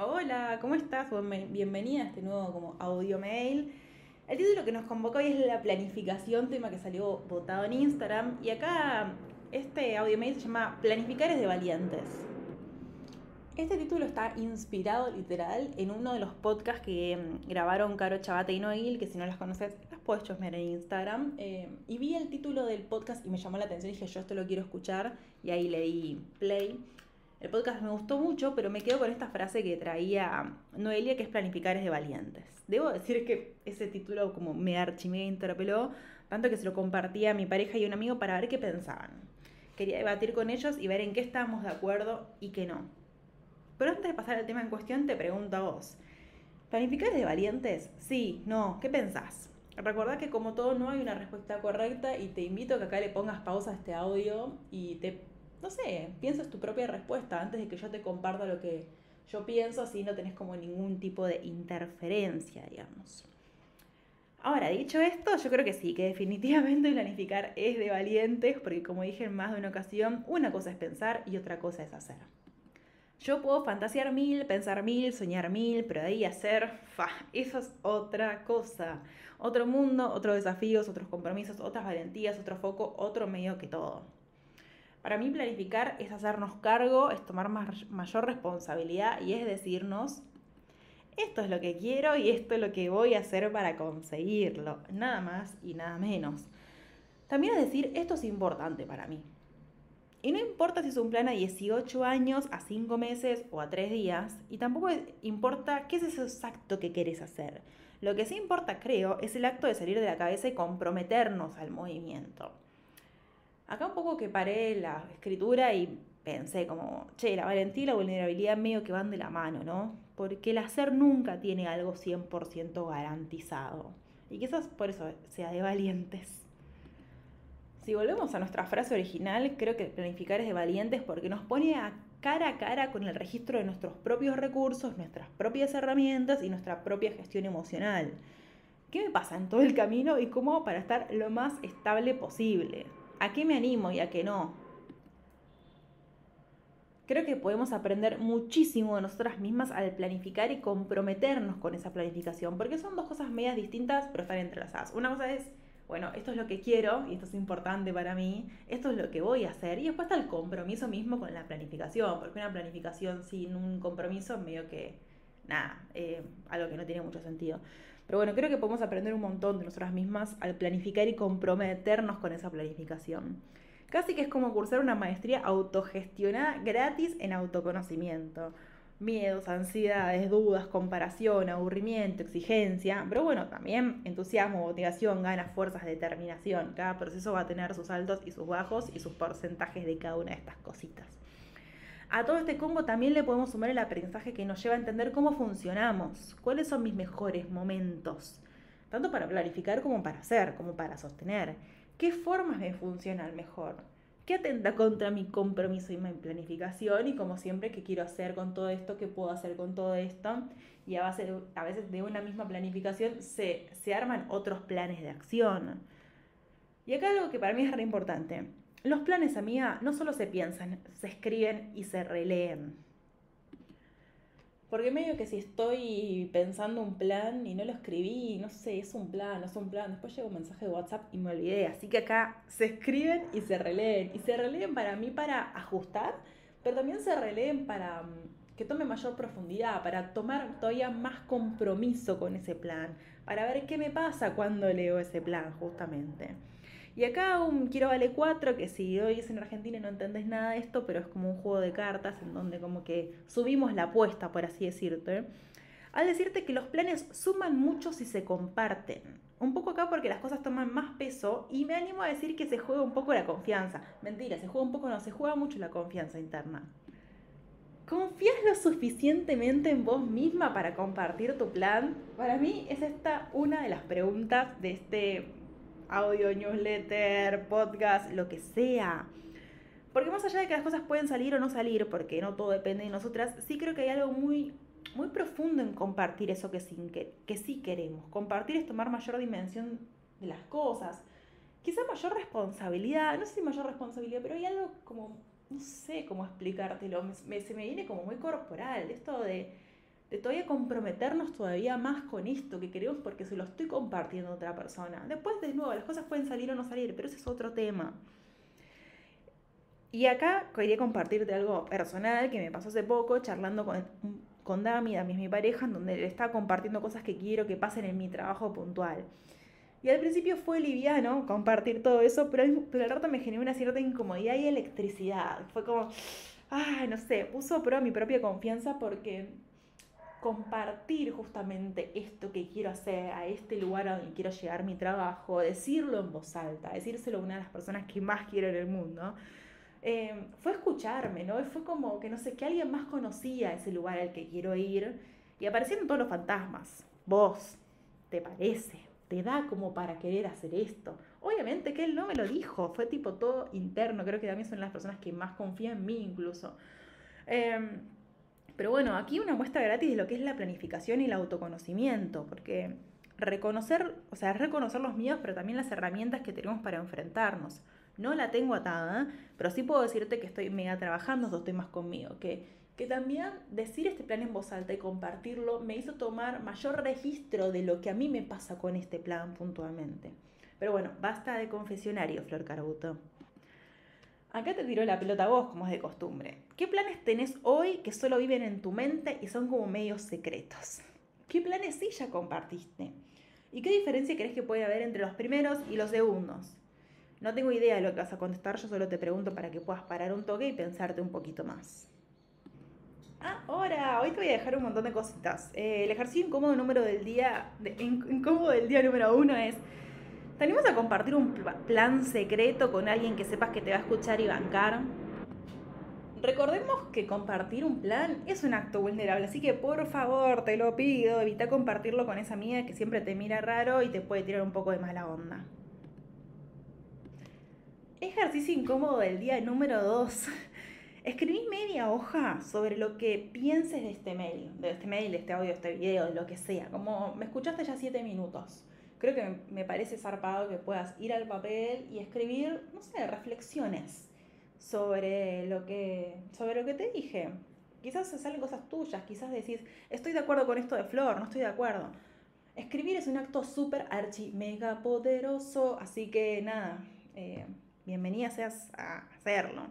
Hola, ¿cómo estás? Bienvenida a este nuevo como audio mail. El título que nos convocó hoy es la planificación, tema que salió votado en Instagram. Y acá este audio mail se llama Planificar es de valientes. Este título está inspirado literal en uno de los podcasts que mm, grabaron Caro Chabate y Noil, que si no las conoces, las puedes chusmear en Instagram. Eh, y vi el título del podcast y me llamó la atención y dije, yo esto lo quiero escuchar. Y ahí le di play. El podcast me gustó mucho, pero me quedo con esta frase que traía Noelia, que es planificar es de valientes. Debo decir que ese título como me archi, me interpeló, tanto que se lo compartía a mi pareja y un amigo para ver qué pensaban. Quería debatir con ellos y ver en qué estábamos de acuerdo y qué no. Pero antes de pasar al tema en cuestión, te pregunto a vos. ¿Planificar es de valientes? Sí, no, ¿qué pensás? Recordá que como todo no hay una respuesta correcta y te invito a que acá le pongas pausa a este audio y te no sé, piensas tu propia respuesta antes de que yo te comparta lo que yo pienso, así no tenés como ningún tipo de interferencia, digamos. Ahora, dicho esto, yo creo que sí, que definitivamente planificar es de valientes, porque como dije en más de una ocasión, una cosa es pensar y otra cosa es hacer. Yo puedo fantasear mil, pensar mil, soñar mil, pero ahí hacer, fa, eso es otra cosa. Otro mundo, otros desafíos, otros compromisos, otras valentías, otro foco, otro medio que todo. Para mí planificar es hacernos cargo, es tomar mayor responsabilidad y es decirnos, esto es lo que quiero y esto es lo que voy a hacer para conseguirlo, nada más y nada menos. También es decir, esto es importante para mí. Y no importa si es un plan a 18 años, a 5 meses o a 3 días, y tampoco importa qué es exacto que quieres hacer. Lo que sí importa, creo, es el acto de salir de la cabeza y comprometernos al movimiento. Acá un poco que paré la escritura y pensé como, che, la valentía y la vulnerabilidad medio que van de la mano, ¿no? Porque el hacer nunca tiene algo 100% garantizado. Y quizás por eso sea de valientes. Si volvemos a nuestra frase original, creo que planificar es de valientes porque nos pone a cara a cara con el registro de nuestros propios recursos, nuestras propias herramientas y nuestra propia gestión emocional. ¿Qué me pasa en todo el camino y cómo para estar lo más estable posible? ¿A qué me animo y a qué no? Creo que podemos aprender muchísimo de nosotras mismas al planificar y comprometernos con esa planificación, porque son dos cosas medias distintas, pero están entrelazadas. Una cosa es, bueno, esto es lo que quiero y esto es importante para mí, esto es lo que voy a hacer, y después está el compromiso mismo con la planificación, porque una planificación sin un compromiso medio que, nada, eh, algo que no tiene mucho sentido. Pero bueno, creo que podemos aprender un montón de nosotras mismas al planificar y comprometernos con esa planificación. Casi que es como cursar una maestría autogestionada gratis en autoconocimiento. Miedos, ansiedades, dudas, comparación, aburrimiento, exigencia, pero bueno, también entusiasmo, motivación, ganas, fuerzas, determinación. Cada proceso va a tener sus altos y sus bajos y sus porcentajes de cada una de estas cositas. A todo este combo también le podemos sumar el aprendizaje que nos lleva a entender cómo funcionamos, cuáles son mis mejores momentos, tanto para planificar como para hacer, como para sostener, qué formas me funcionan mejor, qué atenta contra mi compromiso y mi planificación y como siempre qué quiero hacer con todo esto, qué puedo hacer con todo esto y a, base a veces de una misma planificación se, se arman otros planes de acción. Y acá algo que para mí es re importante los planes, amiga, no solo se piensan, se escriben y se releen. Porque medio que si estoy pensando un plan y no lo escribí, no sé, es un plan, no es un plan, después llega un mensaje de WhatsApp y me olvidé. Así que acá se escriben y se releen. Y se releen para mí para ajustar, pero también se releen para mm, que tome mayor profundidad, para tomar todavía más compromiso con ese plan, para ver qué me pasa cuando leo ese plan, justamente. Y acá un Quiero Vale 4, que si hoy es en Argentina y no entendés nada de esto, pero es como un juego de cartas en donde como que subimos la apuesta, por así decirte. Al decirte que los planes suman mucho si se comparten. Un poco acá porque las cosas toman más peso y me animo a decir que se juega un poco la confianza. Mentira, se juega un poco, no, se juega mucho la confianza interna. ¿Confías lo suficientemente en vos misma para compartir tu plan? Para mí es esta una de las preguntas de este audio, newsletter, podcast, lo que sea. Porque más allá de que las cosas pueden salir o no salir, porque no todo depende de nosotras, sí creo que hay algo muy, muy profundo en compartir eso que, sin que, que sí queremos. Compartir es tomar mayor dimensión de las cosas. Quizá mayor responsabilidad, no sé si mayor responsabilidad, pero hay algo como, no sé cómo explicártelo, se me viene como muy corporal, esto de de todavía comprometernos todavía más con esto que queremos porque se lo estoy compartiendo a otra persona. Después, de nuevo, las cosas pueden salir o no salir, pero ese es otro tema. Y acá quería compartirte algo personal que me pasó hace poco, charlando con, con Dami, Dami es mi pareja, en donde le estaba compartiendo cosas que quiero que pasen en mi trabajo puntual. Y al principio fue liviano compartir todo eso, pero, pero al rato me generó una cierta incomodidad y electricidad. Fue como, ay, no sé, puso a prueba mi propia confianza porque compartir justamente esto que quiero hacer, a este lugar a donde quiero llegar mi trabajo, decirlo en voz alta, decírselo a una de las personas que más quiero en el mundo, eh, fue escucharme, ¿no? Fue como que no sé, que alguien más conocía ese lugar al que quiero ir y aparecieron todos los fantasmas. Vos, ¿te parece? ¿Te da como para querer hacer esto? Obviamente que él no me lo dijo, fue tipo todo interno, creo que también son las personas que más confían en mí incluso. Eh, pero bueno, aquí una muestra gratis de lo que es la planificación y el autoconocimiento, porque reconocer, o sea, reconocer los miedos, pero también las herramientas que tenemos para enfrentarnos. No la tengo atada, pero sí puedo decirte que estoy mega trabajando estos temas conmigo, que, que también decir este plan en voz alta y compartirlo me hizo tomar mayor registro de lo que a mí me pasa con este plan puntualmente. Pero bueno, basta de confesionario, Flor Carbuto. Acá te tiró la pelota a vos, como es de costumbre. ¿Qué planes tenés hoy que solo viven en tu mente y son como medios secretos? ¿Qué planes sí ya compartiste? ¿Y qué diferencia crees que puede haber entre los primeros y los segundos? No tengo idea de lo que vas a contestar, yo solo te pregunto para que puedas parar un toque y pensarte un poquito más. Ahora, hoy te voy a dejar un montón de cositas. Eh, el ejercicio incómodo número del día, incómodo del día número uno es ¿Te a compartir un plan secreto con alguien que sepas que te va a escuchar y bancar? Recordemos que compartir un plan es un acto vulnerable, así que por favor, te lo pido, evita compartirlo con esa amiga que siempre te mira raro y te puede tirar un poco de mala onda. Ejercicio incómodo del día número 2. Escribí media hoja sobre lo que pienses de este mail, de este mail, de este audio, de este video, de lo que sea. Como me escuchaste ya 7 minutos creo que me parece zarpado que puedas ir al papel y escribir, no sé, reflexiones sobre lo que, sobre lo que te dije. Quizás salen cosas tuyas, quizás decís, estoy de acuerdo con esto de Flor, no estoy de acuerdo. Escribir es un acto súper archi mega poderoso, así que nada, eh, bienvenida seas a hacerlo.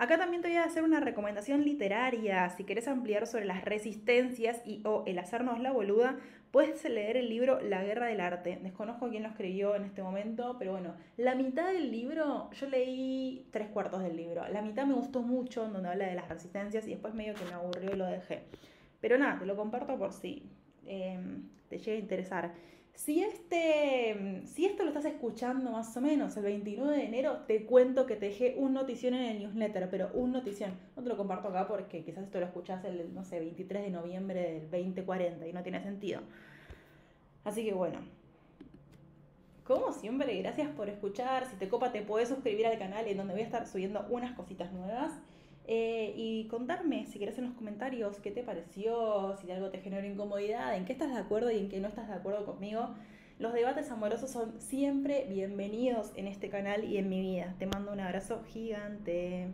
Acá también te voy a hacer una recomendación literaria. Si querés ampliar sobre las resistencias y o el hacernos la boluda, puedes leer el libro La Guerra del Arte. Desconozco quién lo escribió en este momento, pero bueno, la mitad del libro, yo leí tres cuartos del libro. La mitad me gustó mucho, donde habla de las resistencias, y después medio que me aburrió y lo dejé. Pero nada, te lo comparto por si em, te llega a interesar. Si, este, si esto lo estás escuchando más o menos el 29 de enero, te cuento que te dejé un notición en el newsletter, pero un notición. No te lo comparto acá porque quizás esto lo escuchás el, no sé, 23 de noviembre del 2040 y no tiene sentido. Así que bueno. Como siempre, gracias por escuchar. Si te copa, te puedes suscribir al canal en donde voy a estar subiendo unas cositas nuevas. Eh, y contarme, si querés en los comentarios, qué te pareció, si algo te generó incomodidad, en qué estás de acuerdo y en qué no estás de acuerdo conmigo. Los debates amorosos son siempre bienvenidos en este canal y en mi vida. Te mando un abrazo gigante.